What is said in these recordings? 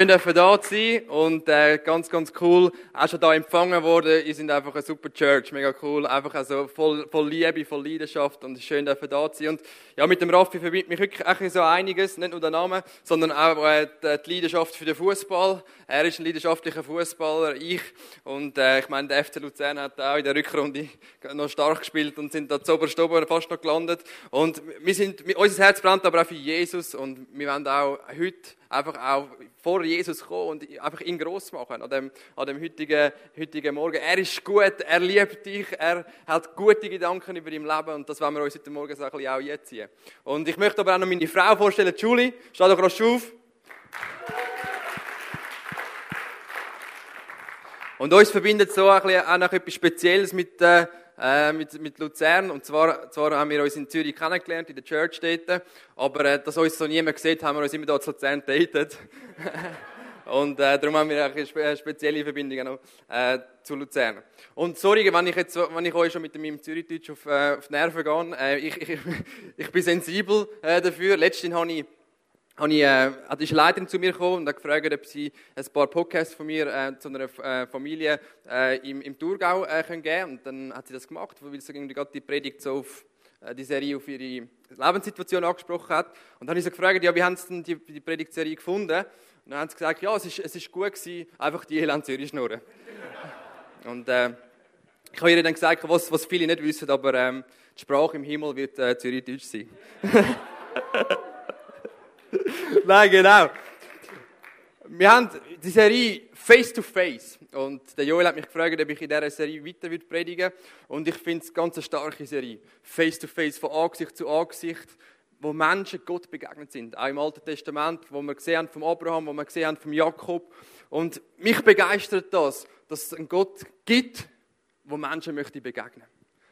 Schön dürfen da sein und äh, ganz, ganz cool, auch schon da empfangen worden. Ihr sind einfach eine super Church, mega cool, einfach also voll, voll Liebe, voll Leidenschaft und schön dürfen da sein. Und ja, mit dem Raffi verbindet mich wirklich so einiges, nicht nur der Name, sondern auch äh, die Leidenschaft für den Fußball. Er ist ein leidenschaftlicher Fußballer, ich und äh, ich meine, der FC Luzern hat auch in der Rückrunde noch stark gespielt und sind da zu oben fast noch gelandet. Und wir sind, unser Herz brennt aber auch für Jesus und wir wollen auch heute einfach auch vor Jesus kommen und einfach ihn groß machen an dem, an dem heutigen, heutigen Morgen. Er ist gut, er liebt dich, er hat gute Gedanken über dein Leben und das wollen wir uns heute Morgen so ein bisschen auch jetzt ziehen. Und ich möchte aber auch noch meine Frau vorstellen, Julie. Steh doch rasch auf. Und uns verbindet so auch noch etwas Spezielles mit, äh, äh, mit, mit Luzern. Und zwar, zwar haben wir uns in Zürich kennengelernt, in der Church dort. Aber äh, dass uns so niemand sieht, haben wir uns immer dort zu Luzern datet. Und äh, darum haben wir auch eine spezielle Verbindung äh, zu Luzern. Und sorry, wenn ich, jetzt, wenn ich euch schon mit meinem Zürichdeutsch auf, äh, auf die Nerven gehe. Äh, ich, ich, ich bin sensibel äh, dafür. Letztens habe ich habe ich, äh, hat die Leiterin zu mir gekommen und hat gefragt, ob sie ein paar Podcasts von mir äh, zu einer äh, Familie äh, im, im Thurgau äh, können geben Und dann hat sie das gemacht, weil sie gerade die Predigt so auf äh, die Serie auf ihre Lebenssituation angesprochen hat. Und dann habe ich sie gefragt, ja, wie haben sie denn die, die Predigtserie gefunden? Und dann haben sie gesagt, ja, es ist, es ist gut gewesen, einfach die Elend Zürich schnurren. und äh, ich habe ihr dann gesagt, was, was viele nicht wissen, aber ähm, die Sprache im Himmel wird äh, Zürich-Deutsch sein. Nein, genau. Wir haben die Serie Face to Face. Und der Joel hat mich gefragt, ob ich in dieser Serie weiter predigen würde. Und ich finde es ganz eine starke Serie. Face to Face, von Angesicht zu Angesicht, wo Menschen Gott begegnet sind. Auch im Alten Testament, wo wir gesehen haben vom Abraham, wo wir gesehen haben vom Jakob. Und mich begeistert das, dass es einen Gott gibt, wo Menschen möchte begegnen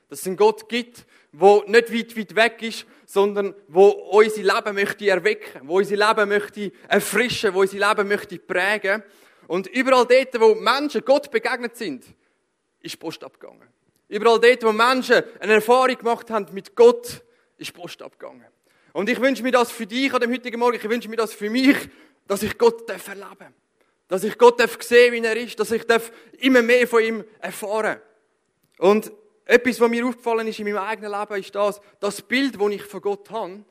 dass es einen Gott gibt, wo nicht weit, weit weg ist, sondern wo unser Leben möchte erwecken, wo unser Leben möchte erfrischen, wo unser Leben möchte prägen. Und überall dort, wo Menschen Gott begegnet sind, ist Post abgegangen. Überall dort, wo Menschen eine Erfahrung gemacht haben mit Gott, ist Post abgegangen. Und ich wünsche mir das für dich an dem heutigen Morgen, ich wünsche mir das für mich, dass ich Gott erleben darf. Dass ich Gott sehen wie er ist, dass ich immer mehr von ihm erfahren Und etwas, was mir aufgefallen ist in meinem eigenen Leben, ist das, das Bild, das ich von Gott habe,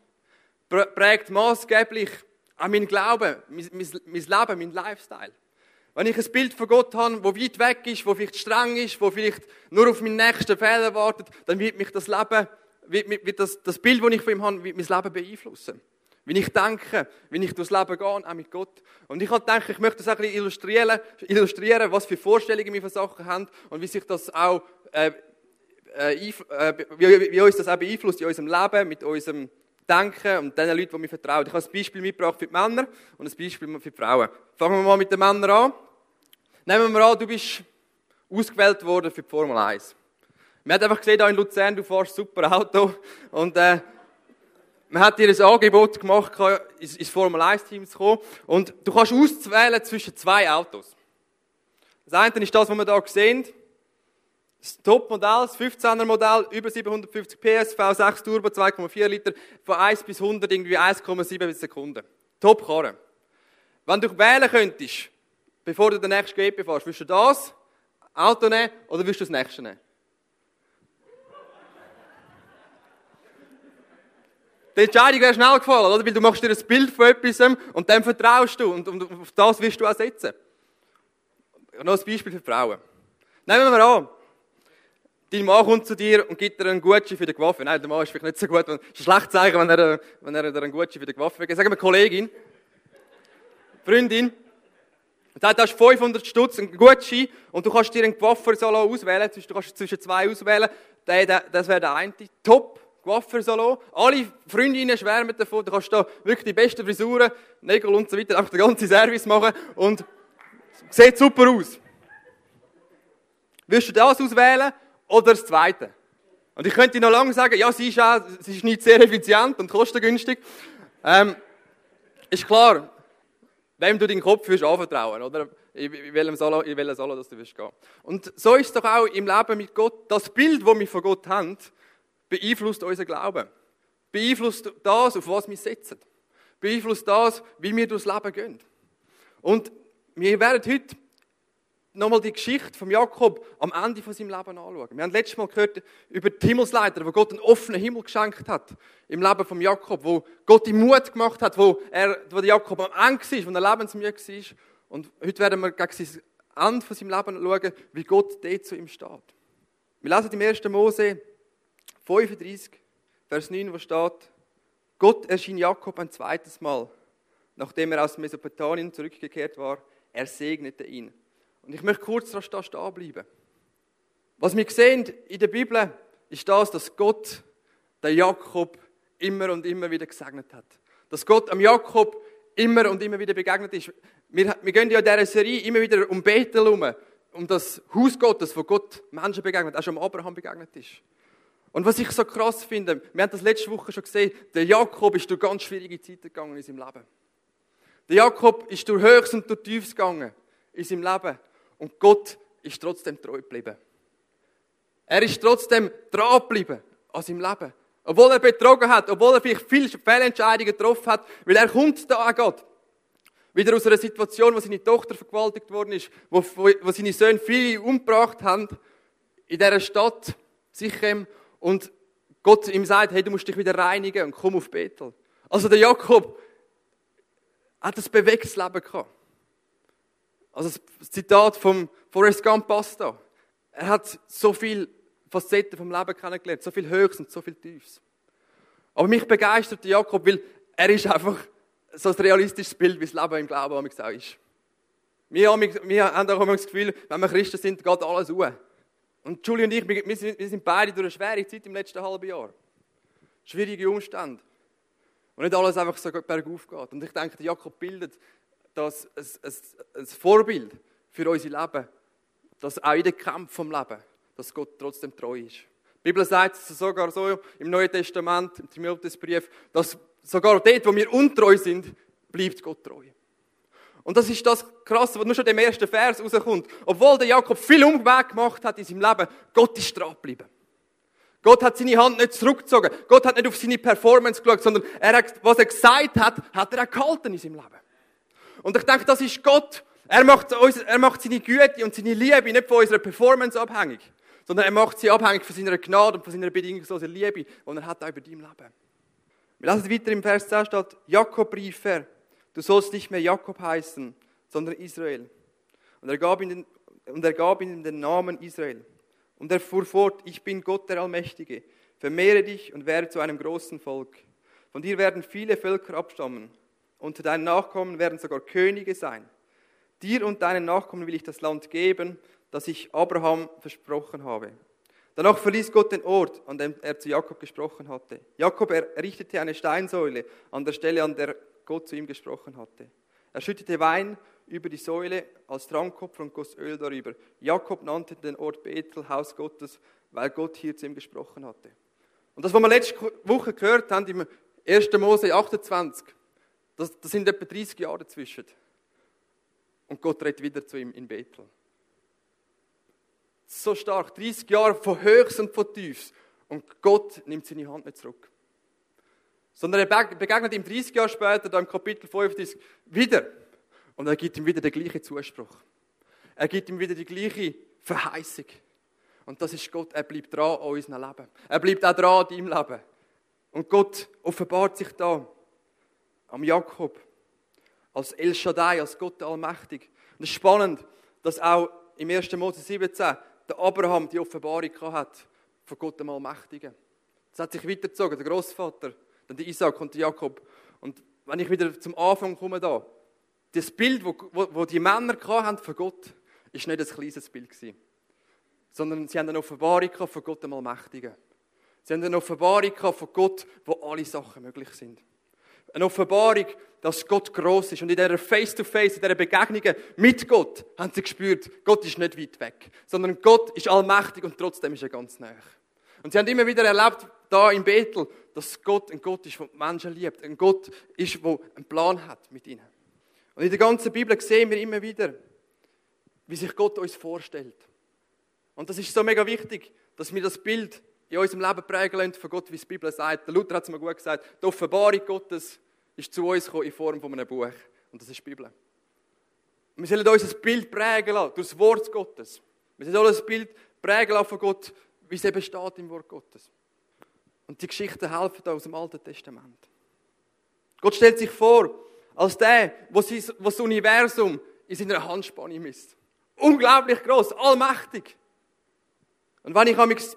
prägt maßgeblich auch mein Glauben, mein, mein, Leben, mein Lifestyle. Wenn ich ein Bild von Gott habe, das weit weg ist, das vielleicht streng ist, das vielleicht nur auf meinen nächsten Fehler wartet, dann wird mich das Leben, wird, wird das, das Bild, das ich von ihm habe, wird mein Leben beeinflussen. Wie ich denke, wie ich durchs Leben gehe, auch mit Gott. Und ich habe gedacht, ich möchte das ein bisschen illustrieren, illustrieren, was für Vorstellungen wir von Sachen haben und wie sich das auch äh, äh, äh, wie, uns das auch beeinflusst in unserem Leben, mit unserem Denken und den Leuten, die wir vertrauen. Ich habe ein Beispiel mitgebracht für die Männer und ein Beispiel für die Frauen. Fangen wir mal mit den Männern an. Nehmen wir an, du bist ausgewählt worden für die Formel 1. Man hat einfach gesehen, da in Luzern, du fährst ein super Auto und äh, man hat dir ein Angebot gemacht, ins Formel 1-Team zu kommen und du kannst auswählen zwischen zwei Autos. Das eine ist das, was wir hier sehen, das Topmodell, das 15er Modell, über 750 PS, V6 Turbo, 2,4 Liter, von 1 bis 100 irgendwie 1,7 Sekunden. Top-Karre. Wenn du wählen könntest, bevor du den nächsten GP fährst, würdest du das Auto nehmen oder würdest du das nächste nehmen? Die Entscheidung wäre schnell gefallen, oder? Weil du machst dir ein Bild von etwas und dann vertraust du und, auf das wirst du auch setzen. Noch ein Beispiel für Frauen. Nehmen wir an, dein Mann kommt zu dir und gibt dir einen Gutschein für die Waffe. Nein, der Mann ist vielleicht nicht so gut. Es ist schlecht zeigen, wenn er, wenn er dir einen Gutschein für die Waffe gibt. Sagen wir Kollegin, Freundin, und sagt, du hast 500 Stutz, einen Gutschein, und du kannst dir einen Coiffeur-Salon auswählen, du kannst zwischen zwei auswählen, das wäre der eine, top, Coiffeur-Salon, alle Freundinnen schwärmen davon, du kannst da wirklich die besten Frisuren, Nägel und so weiter, einfach den ganzen Service machen, und sieht super aus. Willst du das auswählen, oder das Zweite. Und ich könnte noch lange sagen, ja, sie ist, auch, sie ist nicht sehr effizient und kostengünstig. Ähm, ist klar, wem du deinen Kopf wirst anvertrauen, oder? Solo, in welchem Solo dass du wirst gehen. Und so ist es doch auch im Leben mit Gott. Das Bild, das wir von Gott haben, beeinflusst unser Glauben. Beeinflusst das, auf was wir setzen. Beeinflusst das, wie wir durchs Leben gehen. Und wir werden heute nochmal die Geschichte von Jakob am Ende von seinem Leben anschauen. Wir haben letztes Mal gehört über die Himmelsleiter, wo Gott einen offenen Himmel geschenkt hat im Leben von Jakob, wo Gott ihm Mut gemacht hat, wo, er, wo Jakob am Ende war, wo er lebensmüde war. Und heute werden wir gegen sein Ende von seinem Leben schauen, wie Gott dort zu ihm steht. Wir lesen im 1. Mose 35, Vers 9, wo steht, Gott erschien Jakob ein zweites Mal, nachdem er aus Mesopotamien zurückgekehrt war. Er segnete ihn. Und ich möchte kurz da stehen bleiben. Was wir sehen in der Bibel, ist das, dass Gott den Jakob immer und immer wieder gesegnet hat. Dass Gott am Jakob immer und immer wieder begegnet ist. Wir, wir gehen ja in dieser Serie immer wieder um Bethel herum, um das Haus Gottes, wo Gott Menschen begegnet, auch schon Abraham begegnet ist. Und was ich so krass finde, wir haben das letzte Woche schon gesehen, der Jakob ist durch ganz schwierige Zeiten gegangen in seinem Leben. Der Jakob ist durch Höchst und durch Tiefs gegangen in seinem Leben. Und Gott ist trotzdem treu geblieben. Er ist trotzdem dran geblieben an seinem Leben. Obwohl er betrogen hat, obwohl er vielleicht viele Fehlentscheidungen getroffen hat, weil er kommt da an Gott. Wieder aus einer Situation, wo seine Tochter vergewaltigt worden ist, wo, wo, seine Söhne viele umgebracht haben, in dieser Stadt, Sichem, und Gott ihm sagt, hey, du musst dich wieder reinigen und komm auf Bethel. Also der Jakob hat ein bewegtes Leben gehabt. Also das Zitat vom Forrest Gump passt da. Er hat so viele Facetten vom Leben kennengelernt, so viel Höchst und so viel Tiefs. Aber mich begeistert Jakob, weil er ist einfach so ein realistisches Bild, wie das Leben im Glauben auch ist. Wir haben, wir haben auch immer das Gefühl, wenn wir Christen sind, geht alles ruhig. Und Julie und ich, wir sind, wir sind beide durch eine schwere Zeit im letzten halben Jahr. Schwierige Umstände. Und nicht alles einfach so bergauf geht. Und ich denke, Jakob bildet das ein, ein, Vorbild für unser Leben, dass auch in den Kampf vom Leben, dass Gott trotzdem treu ist. Die Bibel sagt es sogar so im Neuen Testament, im Timotheusbrief, dass sogar dort, wo wir untreu sind, bleibt Gott treu. Und das ist das Krasse, was nur schon im ersten Vers rauskommt. Obwohl der Jakob viel Umweg gemacht hat in seinem Leben, Gott ist dran geblieben. Gott hat seine Hand nicht zurückgezogen. Gott hat nicht auf seine Performance geschaut, sondern er hat, was er gesagt hat, hat er auch gehalten in seinem Leben. Und ich denke, das ist Gott. Er macht, uns, er macht seine Güte und seine Liebe nicht von unserer Performance abhängig, sondern er macht sie abhängig von seiner Gnade und von seiner bedingungslosen Liebe, die er hat auch über dein Leben. Wir lassen weiter im Vers 10 steht, Jakob rief er, du sollst nicht mehr Jakob heißen, sondern Israel. Und er gab ihm und er gab ihm den Namen Israel. Und er fuhr fort, ich bin Gott der Allmächtige, vermehre dich und werde zu einem großen Volk. Von dir werden viele Völker abstammen. Unter deinen Nachkommen werden sogar Könige sein. Dir und deinen Nachkommen will ich das Land geben, das ich Abraham versprochen habe. Danach verließ Gott den Ort, an dem er zu Jakob gesprochen hatte. Jakob errichtete eine Steinsäule an der Stelle, an der Gott zu ihm gesprochen hatte. Er schüttete Wein über die Säule als Trankopfer und goss Öl darüber. Jakob nannte den Ort Bethel, Haus Gottes, weil Gott hier zu ihm gesprochen hatte. Und das, was wir letzte Woche gehört haben, im 1. Mose 28, das, das sind etwa 30 Jahre dazwischen. Und Gott redet wieder zu ihm in Bethel. So stark, 30 Jahre von Höchst und von Tiefs. Und Gott nimmt seine Hand nicht zurück. Sondern er begegnet ihm 30 Jahre später, da im Kapitel 35, wieder. Und er gibt ihm wieder den gleichen Zuspruch. Er gibt ihm wieder die gleiche Verheißung. Und das ist Gott, er bleibt dran an unserem Leben. Er bleibt auch dran an deinem Leben. Und Gott offenbart sich da am Jakob als El Shaddai, als Gott Allmächtig. Und es ist spannend, dass auch im 1. Mose 17 der Abraham die Offenbarung hat von Gott dem Allmächtigen. Das hat sich weitergezogen, der Großvater, dann der Isaac und der Jakob. Und wenn ich wieder zum Anfang komme da, das Bild, wo, wo, wo die Männer haben von Gott, ist nicht ein kleines Bild gewesen, sondern sie haben eine Offenbarung von Gott dem Allmächtigen. Sie haben eine Offenbarung von Gott, wo alle Sachen möglich sind. Eine Offenbarung, dass Gott groß ist. Und in dieser Face-to-Face, -face, in dieser Begegnung mit Gott, haben sie gespürt, Gott ist nicht weit weg, sondern Gott ist allmächtig und trotzdem ist er ganz nah. Und sie haben immer wieder erlebt, da in Bethel, dass Gott ein Gott ist, der Menschen liebt. Ein Gott ist, der einen Plan hat mit ihnen. Und in der ganzen Bibel sehen wir immer wieder, wie sich Gott uns vorstellt. Und das ist so mega wichtig, dass wir das Bild in unserem Leben prägen lassen von Gott, wie die Bibel sagt. Der Luther hat es mal gut gesagt, die Offenbarung Gottes ist zu uns gekommen in Form von einem Buch. Und das ist die Bibel. Wir sollen uns ein Bild prägen lassen durch das Wort Gottes. Wir sollen uns ein Bild prägen lassen von Gott, wie es eben steht im Wort Gottes. Und die Geschichten helfen da aus dem Alten Testament. Gott stellt sich vor, als der, wo das Universum in seiner Handspanne misst. Unglaublich groß, allmächtig. Und wenn ich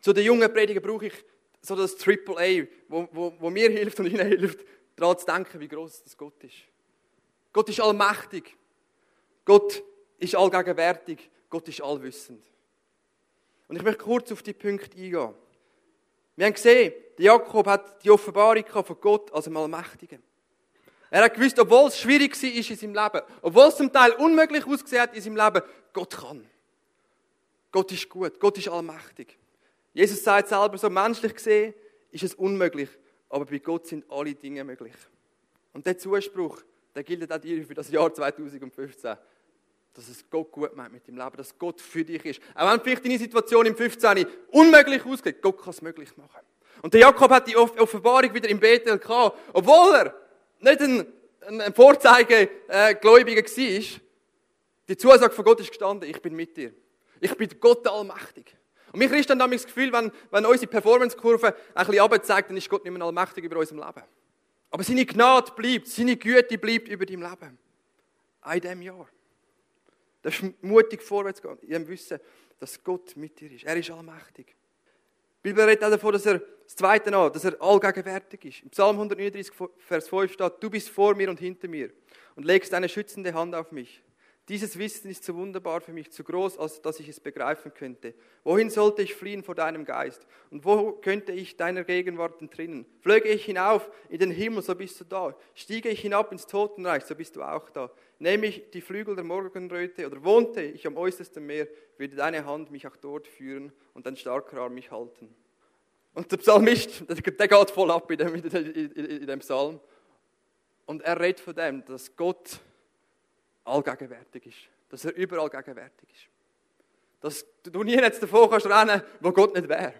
zu den jungen Predigen brauche ich so das Triple A, wo, wo, wo mir hilft und ihnen hilft, daran zu denken, wie groß das Gott ist. Gott ist allmächtig. Gott ist allgegenwärtig. Gott ist allwissend. Und ich möchte kurz auf die Punkte eingehen. Wir haben gesehen, Jakob hat die Offenbarung von Gott als einem Allmächtigen. Er hat gewusst, obwohl es schwierig war in seinem Leben, obwohl es zum Teil unmöglich ausgesehen hat in seinem Leben, Gott kann. Gott ist gut, Gott ist allmächtig. Jesus sagt selber so, menschlich gesehen ist es unmöglich, aber bei Gott sind alle Dinge möglich. Und der Zuspruch, der gilt auch dir für das Jahr 2015 dass es Gott gut meint mit dem Leben, dass Gott für dich ist. Auch wenn vielleicht deine Situation im 15. unmöglich ausgeht, Gott kann es möglich machen. Und der Jakob hat die Offenbarung wieder im Bethel gehabt, obwohl er nicht ein, ein, ein Vorzeigegläubiger äh, war. Die Zusage von Gott ist gestanden, ich bin mit dir. Ich bin Gott allmächtig. Und mich ist dann das Gefühl, wenn, wenn unsere Performance-Kurve ein bisschen runterzeigt, dann ist Gott nicht mehr allmächtig über unserem Leben. Aber seine Gnade bleibt, seine Güte bleibt über deinem Leben. In diesem Jahr. Das ist mutig vorwärts gehen, in dem Wissen, dass Gott mit dir ist. Er ist allmächtig. Die Bibel redet auch davon, dass er das Zweite an, dass er allgegenwärtig ist. Im Psalm 139, Vers 5 steht, du bist vor mir und hinter mir und legst deine schützende Hand auf mich. Dieses Wissen ist zu wunderbar für mich, zu groß, als dass ich es begreifen könnte. Wohin sollte ich fliehen vor deinem Geist? Und wo könnte ich deiner Gegenwart entrinnen? Flöge ich hinauf in den Himmel, so bist du da. Stiege ich hinab ins Totenreich, so bist du auch da. Nehme ich die Flügel der Morgenröte oder wohnte ich am äußersten Meer, würde deine Hand mich auch dort führen und dein starker Arm mich halten. Und der Psalmist, der geht voll ab in dem, in dem Psalm. Und er redet von dem, dass Gott allgegenwärtig ist. Dass er überall gegenwärtig ist. Dass du nie jetzt davor kannst rennen, wo Gott nicht wäre.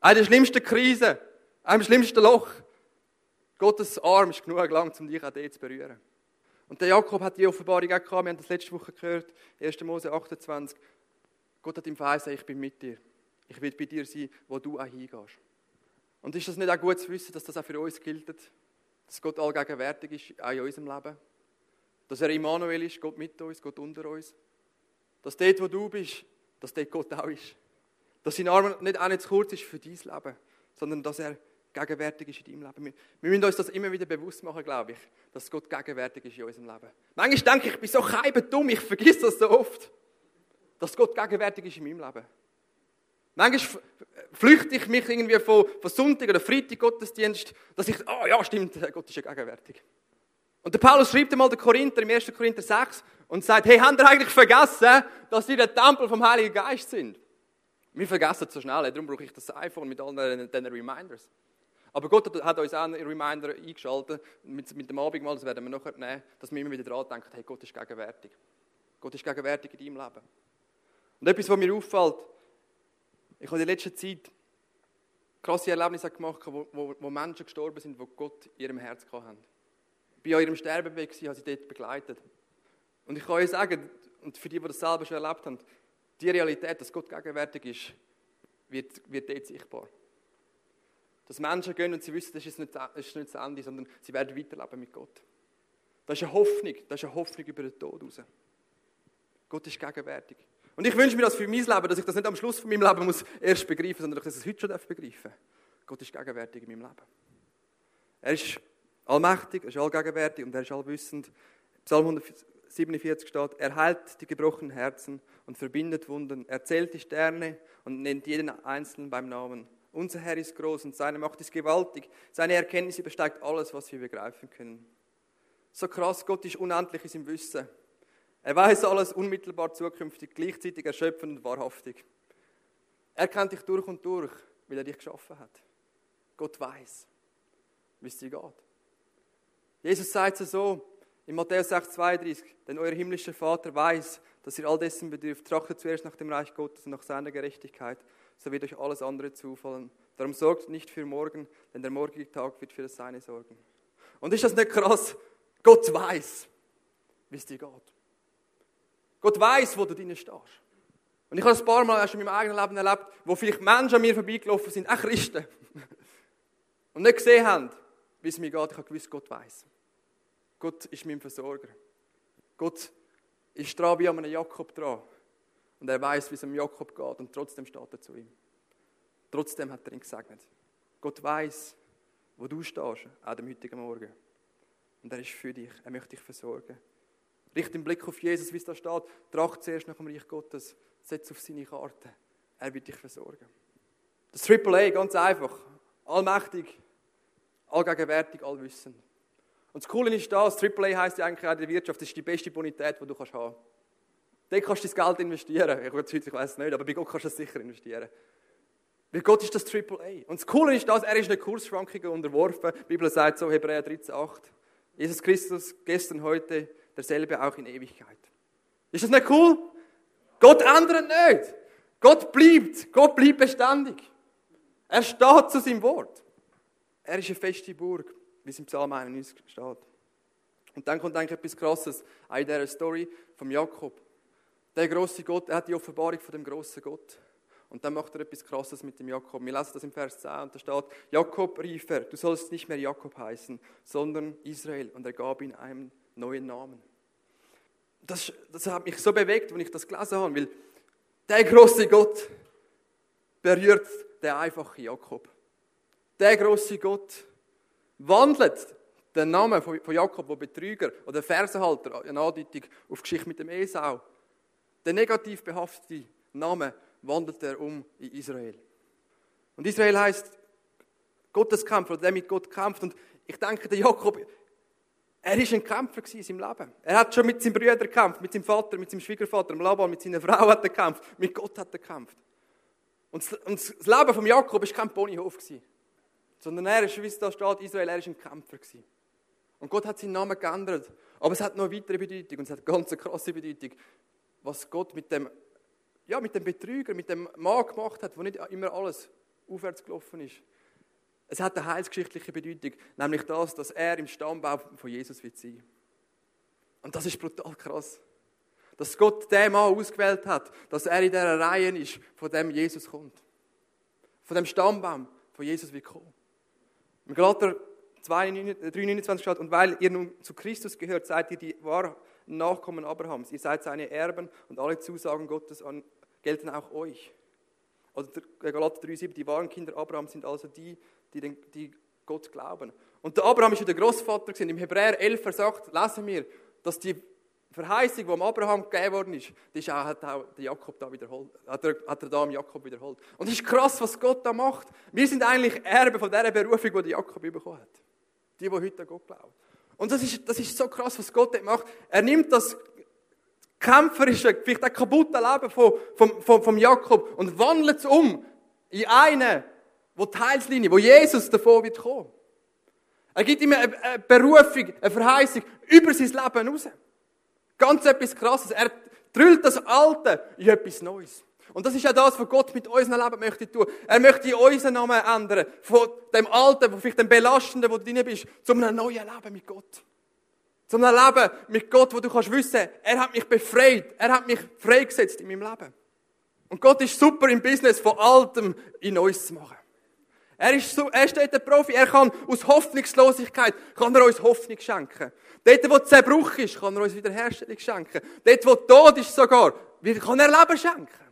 Eine der schlimmsten Krisen, einem schlimmsten Loch. Gottes Arm ist genug lang, um dich auch dort zu berühren. Und der Jakob hat die Offenbarung auch gehabt, wir haben das letzte Woche gehört, 1. Mose 28. Gott hat ihm verheißen, ich bin mit dir. Ich will bei dir sein, wo du auch hingehst. Und ist das nicht auch gut zu wissen, dass das auch für uns gilt, dass Gott allgegenwärtig ist, auch in unserem Leben? Dass er Immanuel ist, Gott mit uns, Gott unter uns. Dass dort, wo du bist, dass dort Gott auch ist. Dass sein Arm nicht auch nicht zu kurz ist für dein Leben, sondern dass er gegenwärtig ist in deinem Leben. Wir müssen uns das immer wieder bewusst machen, glaube ich, dass Gott gegenwärtig ist in unserem Leben. Manchmal denke ich, ich bin so dumm, ich vergesse das so oft, dass Gott gegenwärtig ist in meinem Leben. Manchmal flüchte ich mich irgendwie von, von Sonntag oder Freitag Gottesdienst, dass ich, oh ja, stimmt, Gott ist ja gegenwärtig. Und der Paulus schreibt einmal den Korinther im 1. Korinther 6 und sagt, hey, habt ihr eigentlich vergessen, dass ihr der Tempel vom Heiligen Geist sind? Wir vergessen es so schnell, darum brauche ich das iPhone mit allen diesen Reminders. Aber Gott hat uns auch einen Reminder eingeschaltet, mit, mit dem Abendmahl, das werden wir nachher nehmen, dass wir immer wieder daran denken, hey, Gott ist gegenwärtig. Gott ist gegenwärtig in deinem Leben. Und etwas, was mir auffällt, ich habe in der letzten Zeit krasse Erlebnisse gemacht, wo, wo, wo Menschen gestorben sind, die Gott in ihrem Herz hatten bei eurem Sterbeweg war, habe ich dort begleitet. Und ich kann euch sagen, und für die, die das selber schon erlebt haben, die Realität, dass Gott gegenwärtig ist, wird, wird dort sichtbar. Dass Menschen gehen und sie wissen, das ist nicht, das ist nicht das Ende, sondern sie werden weiterleben mit Gott. Das ist eine Hoffnung, das ist eine Hoffnung über den Tod raus. Gott ist gegenwärtig. Und ich wünsche mir das für mein Leben, dass ich das nicht am Schluss von meinem Leben muss erst begreifen, sondern dass ich es heute schon begreifen darf. Gott ist gegenwärtig in meinem Leben. Er ist allmächtig, er ist allgegenwärtig und er ist allwissend. Psalm 147 steht, er heilt die gebrochenen Herzen und verbindet Wunden. Er zählt die Sterne und nennt jeden Einzelnen beim Namen. Unser Herr ist groß und seine Macht ist gewaltig. Seine Erkenntnis übersteigt alles, was wir begreifen können. So krass, Gott ist unendlich in seinem Wissen. Er weiß alles unmittelbar zukünftig, gleichzeitig erschöpfend und wahrhaftig. Er kennt dich durch und durch, weil er dich geschaffen hat. Gott weiß, wie es dir geht. Jesus sagt es so in Matthäus 6, 32, denn euer himmlischer Vater weiß, dass ihr all dessen bedürft. Trachtet zuerst nach dem Reich Gottes und nach seiner Gerechtigkeit, so wird euch alles andere zufallen. Darum sorgt nicht für morgen, denn der morgige Tag wird für das Seine sorgen. Und ist das nicht krass? Gott weiß, wie es dir geht. Gott weiß, wo du drin stehst. Und ich habe ein paar Mal erst in meinem eigenen Leben erlebt, wo vielleicht Menschen an mir vorbeigelaufen sind, auch Christen, und nicht gesehen haben, wie es mir geht. Ich habe gewusst, Gott weiß. Gott ist mein Versorger. Gott ist dran wie an einem Jakob dran. Und er weiß, wie es einem Jakob geht. Und trotzdem steht er zu ihm. Trotzdem hat er ihn gesegnet. Gott weiß, wo du stehst, auch am heutigen Morgen. Und er ist für dich. Er möchte dich versorgen. Richte den Blick auf Jesus, wie es da steht. Tracht zuerst nach dem Reich Gottes. Setz auf seine Karte. Er wird dich versorgen. Das Triple A, ganz einfach. Allmächtig, allgegenwärtig, allwissend. Und das Coole ist das, AAA heisst ja eigentlich auch der Wirtschaft, das ist die beste Bonität, die du kannst haben Dort kannst du dein Geld investieren. Ich, weiß ich weiß es nicht, aber bei Gott kannst du es sicher investieren. Weil Gott ist das AAA. Und das Coole ist das, er ist eine Kursschwankungen unterworfen. Die Bibel sagt so, Hebräer 13,8. Jesus Christus, gestern, heute, derselbe auch in Ewigkeit. Ist das nicht cool? Gott ändert nicht. Gott bleibt. Gott bleibt beständig. Er steht zu seinem Wort. Er ist eine feste Burg wie es im Psalm 91 steht. Und dann kommt eigentlich etwas Krasses auch in dieser Story vom Jakob. Der große Gott, er hat die Offenbarung von dem großen Gott. Und dann macht er etwas Krasses mit dem Jakob. Wir lesen das im Vers 10 und da steht, Jakob rief er, du sollst nicht mehr Jakob heißen, sondern Israel. Und er gab ihm einen neuen Namen. Das, das hat mich so bewegt, wenn ich das gelesen habe, weil der große Gott berührt der einfache Jakob. Der große Gott wandelt den Namen von Jakob, der Betrüger oder Fersenhalter, eine Andeutung auf die Geschichte mit dem Esau, der negativ behaftete Name wandelt er um in Israel. Und Israel heißt Gotteskämpfer oder der mit Gott kämpft. Und ich denke, der Jakob, er ist ein Kämpfer in seinem Leben. Er hat schon mit seinen Brüdern gekämpft, mit seinem Vater, mit seinem Schwiegervater, mit Laban, mit seiner Frau hat er gekämpft, mit Gott hat er gekämpft. Und das Leben von Jakob war kein Ponyhof. Gewesen. Sondern er ist, wie es da steht, Israel, er ist ein Kämpfer gewesen. Und Gott hat seinen Namen geändert. Aber es hat noch eine weitere Bedeutung und es hat eine ganz krasse Bedeutung, was Gott mit dem, ja, mit dem Betrüger, mit dem Mann gemacht hat, wo nicht immer alles aufwärts gelaufen ist. Es hat eine heilsgeschichtliche Bedeutung, nämlich das, dass er im Stammbaum von Jesus wird sein. Und das ist brutal krass. Dass Gott den Mann ausgewählt hat, dass er in dieser Reihe ist, von dem Jesus kommt. Von dem Stammbaum von Jesus wird kommen. Im Galater 3,29 steht, und weil ihr nun zu Christus gehört, seid ihr die wahren Nachkommen Abrahams. Ihr seid seine Erben und alle Zusagen Gottes an, gelten auch euch. Oder Galater 3,7, die wahren Kinder Abrahams sind also die, die, den, die Gott glauben. Und der Abraham ist ja der Großvater gewesen. Im Hebräer 11 versagt, lesen wir, dass die Verheißung, die am Abraham gegeben worden ist, die ist auch, hat auch der Jakob da wiederholt, hat er, hat er da am Jakob wiederholt. Und es ist krass, was Gott da macht. Wir sind eigentlich Erben von dieser Berufung, die Jakob bekommen hat. Die, die heute an Gott glauben. Und das ist, das ist so krass, was Gott dort macht. Er nimmt das kämpferische, vielleicht auch kaputte Leben vom, vom, vom, vom Jakob und wandelt es um in eine, wo die Heilslinie, wo Jesus davor wird kommen. Er gibt ihm eine Berufung, eine Verheißung über sein Leben raus. Ganz etwas Krasses. Er drüllt das Alte in etwas Neues. Und das ist ja das, was Gott mit unserem Leben möchte tun. Er möchte unseren Namen ändern. Von dem Alten, von vielleicht dem Belastenden, wo du drin bist, zu einem neuen Leben mit Gott. Zu einem Leben mit Gott, wo du kannst wissen, er hat mich befreit. Er hat mich freigesetzt in meinem Leben. Und Gott ist super im Business, von Altem in Neues zu machen. Er ist, so, er steht der Profi. Er kann aus Hoffnungslosigkeit, kann er uns Hoffnung schenken. Dort, wo Zerbruch ist, kann er uns Wiederherstellung schenken. Dort, wo Tod ist sogar, kann er Leben schenken.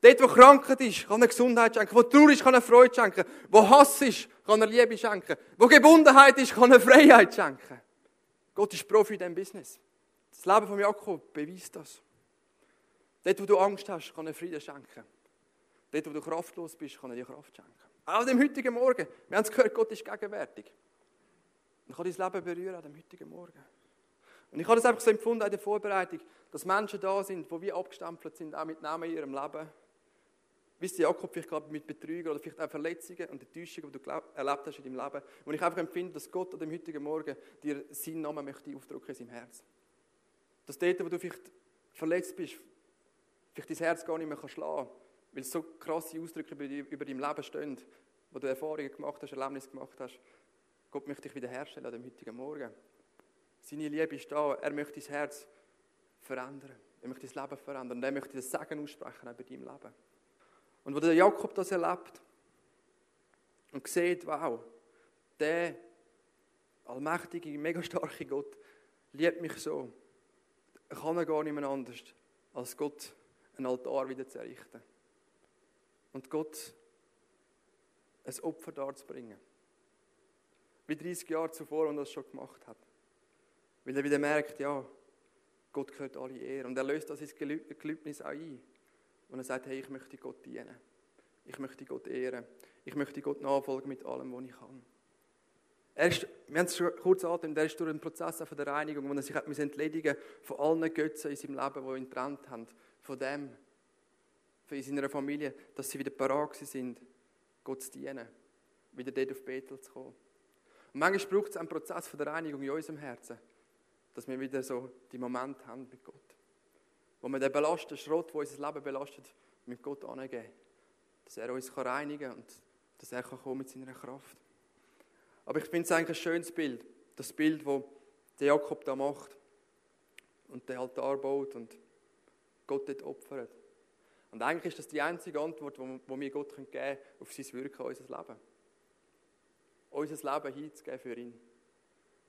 Dort, wo Krankheit ist, kann er Gesundheit schenken. Wo Trauer ist, kann er Freude schenken. Wo Hass ist, kann er Liebe schenken. Wo Gebundenheit ist, kann er Freiheit schenken. Gott ist Profi in diesem Business. Das Leben von Jakob beweist das. Dort, wo du Angst hast, kann er Frieden schenken. Dort, wo du kraftlos bist, kann er dir Kraft schenken. Auch dem heutigen Morgen. Wir haben es gehört, Gott ist gegenwärtig. Und kann dein Leben berühren an dem heutigen Morgen. Und ich habe das einfach so empfunden in der Vorbereitung, dass Menschen da sind, die wie abgestempelt sind, auch mit Namen in ihrem Leben. Wisst ihr, Jakob vielleicht gerade mit Betrügen oder vielleicht auch Verletzungen und Enttäuschungen, die du erlebt hast in deinem Leben. Und ich einfach empfinde, dass Gott an dem heutigen Morgen dir seinen Namen möchte aufdrücken in seinem Herz. Dass dort, wo du vielleicht verletzt bist, vielleicht dein Herz gar nicht mehr schlagen kann, weil so krasse Ausdrücke über dein Leben stehen, wo du Erfahrungen gemacht hast, Erlebnisse gemacht hast. Gott möchte dich wiederherstellen an dem heutigen Morgen. Seine Liebe ist da. Er möchte dein Herz verändern. Er möchte dein Leben verändern. Und er möchte das Segen aussprechen über deinem Leben. Und wo der Jakob das erlebt und sieht, wow, der allmächtige, mega starke Gott liebt mich so, kann er gar nicht mehr anders, als Gott einen Altar wieder zu errichten. Und Gott ein Opfer darzubringen. Wie 30 Jahre zuvor, und das schon gemacht hat. Weil er wieder merkt, ja, Gott gehört alle Ehre. Und er löst das ins Gelübnis auch ein. Und er sagt, hey, ich möchte Gott dienen. Ich möchte Gott ehren. Ich möchte Gott nachfolgen mit allem, was ich kann. Er ist, wir haben es schon kurz angetönt, er ist durch einen Prozess von der Reinigung, wo er sich hat entledigen von allen Götzen in seinem Leben, die ihn getrennt haben. Von dem, von seiner Familie, dass sie wieder parat sind, Gott zu dienen. Wieder dort auf Bethel zu kommen. Und manchmal braucht es einen Prozess von der Reinigung in unserem Herzen, dass wir wieder so die Momente haben mit Gott. Wo wir den belasteten Schrott, der unser Leben belastet, mit Gott angeben. Dass er uns reinigen kann und dass er kommen mit seiner Kraft. Aber ich finde es eigentlich ein schönes Bild. Das Bild, das Jakob da macht. Und den Altar baut und Gott dort opfert. Und eigentlich ist das die einzige Antwort, die wir Gott geben können auf sein Wirken in unser Leben. Unser Leben hinzugeben für ihn.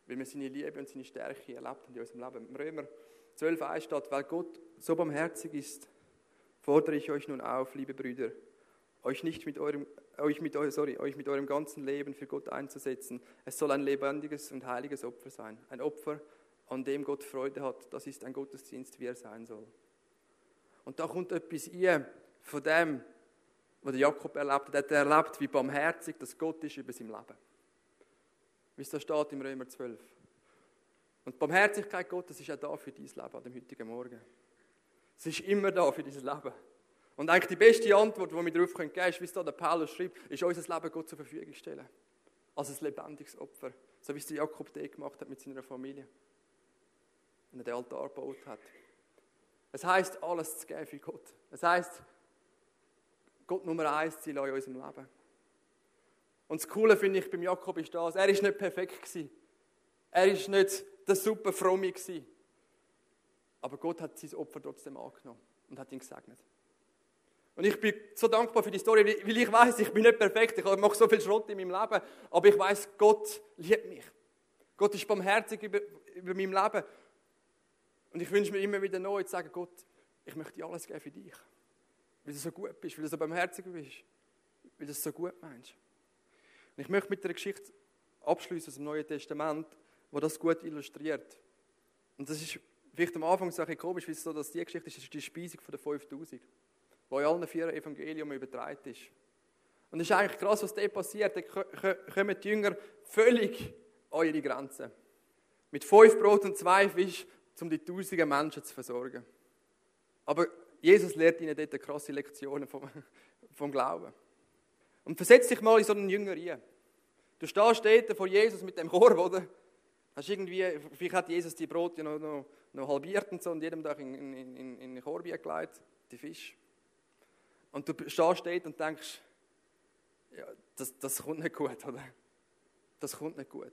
Weil wir seine Liebe und seine Stärke erlebt haben in unserem Leben. Im Römer 12 1 steht, weil Gott so barmherzig ist, fordere ich euch nun auf, liebe Brüder, euch nicht mit eurem, euch mit, sorry, euch mit eurem ganzen Leben für Gott einzusetzen. Es soll ein lebendiges und heiliges Opfer sein. Ein Opfer, an dem Gott Freude hat. Das ist ein Gottesdienst, wie er sein soll. Und da kommt etwas ein von dem, was Jakob erlebt hat. Er erlebt, wie barmherzig das Gott ist über sein Leben. Wie es da steht im Römer 12. Und die Barmherzigkeit Gottes ist auch da für dein Leben an dem heutigen Morgen. Es ist immer da für dein Leben. Und eigentlich die beste Antwort, die wir darauf geben können, ist, wie es da der Paulus schreibt, ist unser Leben Gott zur Verfügung stellen. Als ein lebendiges Opfer. So wie es der Jakob D. gemacht hat mit seiner Familie. Und er den Altar gebaut hat. Es heißt alles zu geben für Gott. Es heißt Gott Nummer eins zu sein in unserem Leben. Und das Coole finde ich beim Jakob ist das, er ist nicht perfekt gewesen. Er ist nicht der super Fromme gewesen. Aber Gott hat sein Opfer trotzdem angenommen und hat ihn gesegnet. Und ich bin so dankbar für die Story, weil ich weiß, ich bin nicht perfekt, ich mache so viel Schrott in meinem Leben, aber ich weiß, Gott liebt mich. Gott ist barmherzig über, über mein Leben. Und ich wünsche mir immer wieder neu zu sagen, Gott, ich möchte alles geben für dich. Weil du so gut bist, weil du so barmherzig bist, weil du es so gut meinst. Und ich möchte mit einer Geschichte abschließen aus dem Neuen Testament, wo das gut illustriert. Und das ist vielleicht am Anfang so ein bisschen komisch, weil es so, dass die Geschichte ist, ist die Speisung von den 5000 wo in allen vier Evangelium übertragen ist. Und es ist eigentlich krass, was da passiert. Da kommen die Jünger völlig an ihre Grenzen. Mit fünf Brot und zwei Fisch, um die tausenden Menschen zu versorgen. Aber Jesus lehrt ihnen dort krasse Lektionen vom, vom Glauben. Und versetz dich mal in so einen Jünger rein. Du stehst dort vor Jesus mit dem Korb, oder? Hast irgendwie, vielleicht hat Jesus die Brote noch, noch, noch halbiert und so und jedem Tag in, in, in, in einen Korb gelegt, die Fisch. Und du stehst dort und denkst, ja, das, das kommt nicht gut, oder? Das kommt nicht gut.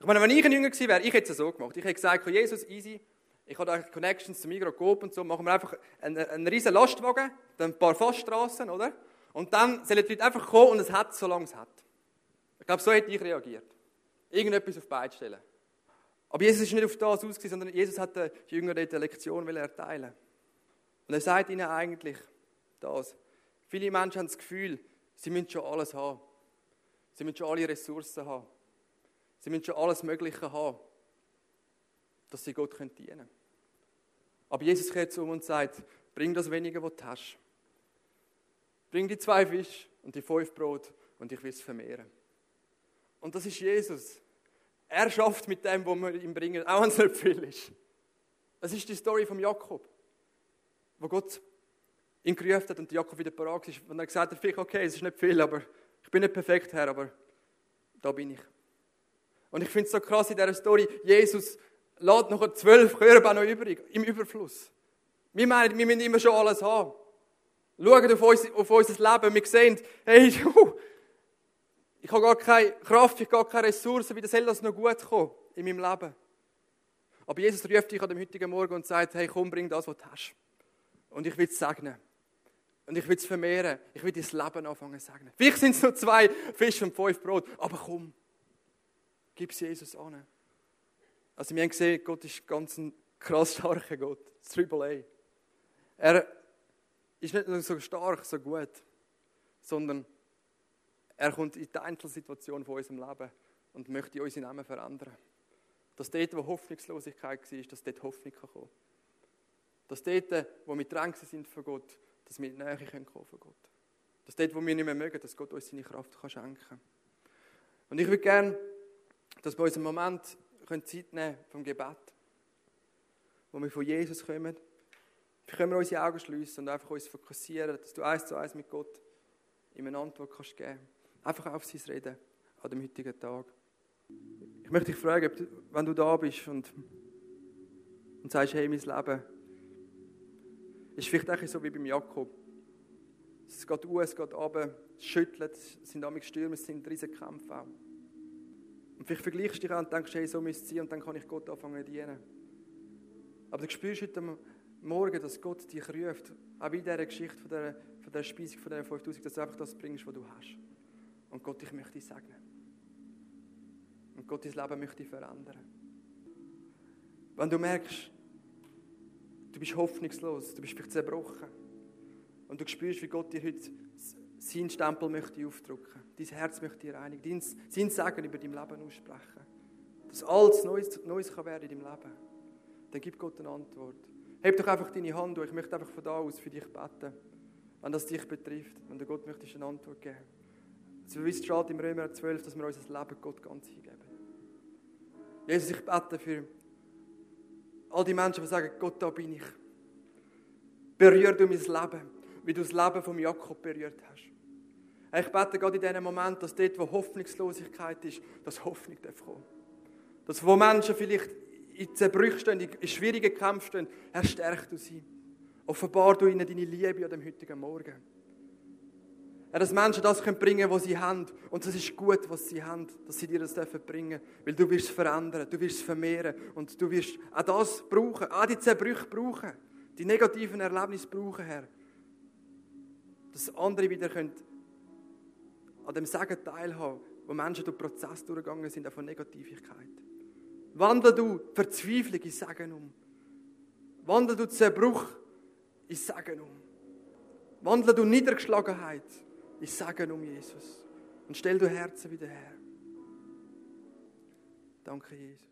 Ich meine, wenn ich ein Jünger gewesen wäre, ich hätte es so gemacht. Ich hätte gesagt, Jesus, easy, ich habe da Connections zu Migros Coop und so, machen wir einfach einen, einen riesen Lastwagen, dann ein paar Fassstraßen, oder? Und dann sollen die Leute einfach kommen und es hat, solange es hat. Ich glaube, so hätte ich reagiert. Irgendetwas auf beide stellen. Aber Jesus ist nicht auf das ausgewiesen, sondern Jesus hat den Jüngern dort eine Lektion erteilen. Und er sagt ihnen eigentlich, das. Viele Menschen haben das Gefühl, sie müssen schon alles haben. Sie müssen schon alle Ressourcen haben. Sie müssen schon alles Mögliche haben, dass sie Gott dienen können. Aber Jesus kehrt zu um und sagt, bring das Wenige, was du hast. Bring die zwei Fische und die fünf Brot und ich will es vermehren. Und das ist Jesus. Er schafft mit dem, was wir ihm bringen, auch wenn es nicht viel ist. Das ist die Story von Jakob, wo Gott ihn gerufen hat und Jakob wieder parat ist. Und er gesagt hat, vielleicht okay, es ist nicht viel, aber ich bin nicht perfekt, Herr, aber da bin ich. Und ich finde es so krass in dieser Story, Jesus lädt noch zwölf Körbe noch übrig, im Überfluss. Wir meinen, wir müssen immer schon alles haben. Schauen auf, uns, auf unser Leben, wir sehen, hey, ich habe gar keine Kraft, ich habe gar keine Ressourcen, wie soll das noch gut kommen in meinem Leben? Aber Jesus ruft dich an dem heutigen Morgen und sagt, hey, komm, bring das, was du hast. Und ich will es segnen. Und ich will es vermehren. Ich will dein Leben anfangen zu segnen. Vielleicht sind es nur zwei Fische und fünf Brot, aber komm, gib es Jesus an. Also wir haben gesehen, Gott ist ganz ein krass starker Gott. Triple A. Er ist nicht nur so stark, so gut, sondern er kommt in die Einzelsituation von unserem Leben und möchte unsere Namen verändern. Dass dort, wo Hoffnungslosigkeit war, dass dort Hoffnung kommen kann. Dass dort, wo wir drängen sind von Gott, dass wir in die Nähe kommen von Gott. Dass dort, wo wir nicht mehr mögen, dass Gott uns seine Kraft kann schenken kann. Und ich würde gerne, dass wir unseren Moment Zeit nehmen vom Gebet, wo wir von Jesus kommen. Vielleicht können wir unsere Augen schließen und einfach uns fokussieren, dass du eins zu eins mit Gott ihm eine Antwort kannst geben kannst. Einfach auf sein Reden an dem heutigen Tag. Ich möchte dich fragen, wenn du da bist und, und sagst, hey, mein Leben ist vielleicht so wie beim Jakob. Es geht hoch, es geht runter, es schüttelt, es sind damit Stürme, es sind riesige Kämpfe auch. Und vielleicht vergleichst du dich an und denkst, hey, so müsste es sein und dann kann ich Gott anfangen zu dienen. Aber du spürst heute Morgen, dass Gott dich ruft, auch in dieser Geschichte von dieser, von dieser Speisung von dieser 5000, dass du einfach das bringst, was du hast. Und Gott, ich möchte dich segnen. Und Gott, dein Leben möchte verändern. Wenn du merkst, du bist hoffnungslos, du bist vielleicht zerbrochen und du spürst, wie Gott dir heute seinen Stempel möchte aufdrücken. Dein Herz möchte reinigen. Sein Segen über dein Leben aussprechen. Dass alles Neues, Neues kann werden in deinem Leben. Dann gibt Gott eine Antwort. Heb doch einfach deine Hand durch. Ich möchte einfach von da aus für dich beten. Wenn das dich betrifft. Wenn du Gott möchtest eine Antwort geben. So wie es steht im Römer 12, dass wir unser Leben Gott ganz hingeben. Jesus, ich bete für all die Menschen, die sagen, Gott, da bin ich. Berühr du mein Leben, wie du das Leben von Jakob berührt hast. Ich bete gerade in diesem Moment, dass dort, wo Hoffnungslosigkeit ist, dass Hoffnung darf kommen. Dass wo Menschen vielleicht in Zerbrüchen stehen, in schwierigen Kämpfen stehen, Herr, stärk du sie. Offenbar du ihnen deine Liebe an dem heutigen Morgen. Herr, dass Menschen das können bringen was sie haben. Und das ist gut, was sie haben, dass sie dir das dürfen bringen. Weil du wirst es verändern, du wirst es vermehren. Und du wirst auch das brauchen, auch die Zerbrüche brauchen. Die negativen Erlebnisse brauchen, Herr. Dass andere wieder können an dem Segen teilhaben, wo Menschen durch den Prozess durchgegangen sind, auch von Negativität. Wandel du Verzweiflung in Segen um. Wandel du Zerbruch in Segen um. Wandel du Niedergeschlagenheit in Segen um Jesus. Und stell du Herzen wieder her. Danke, Jesus.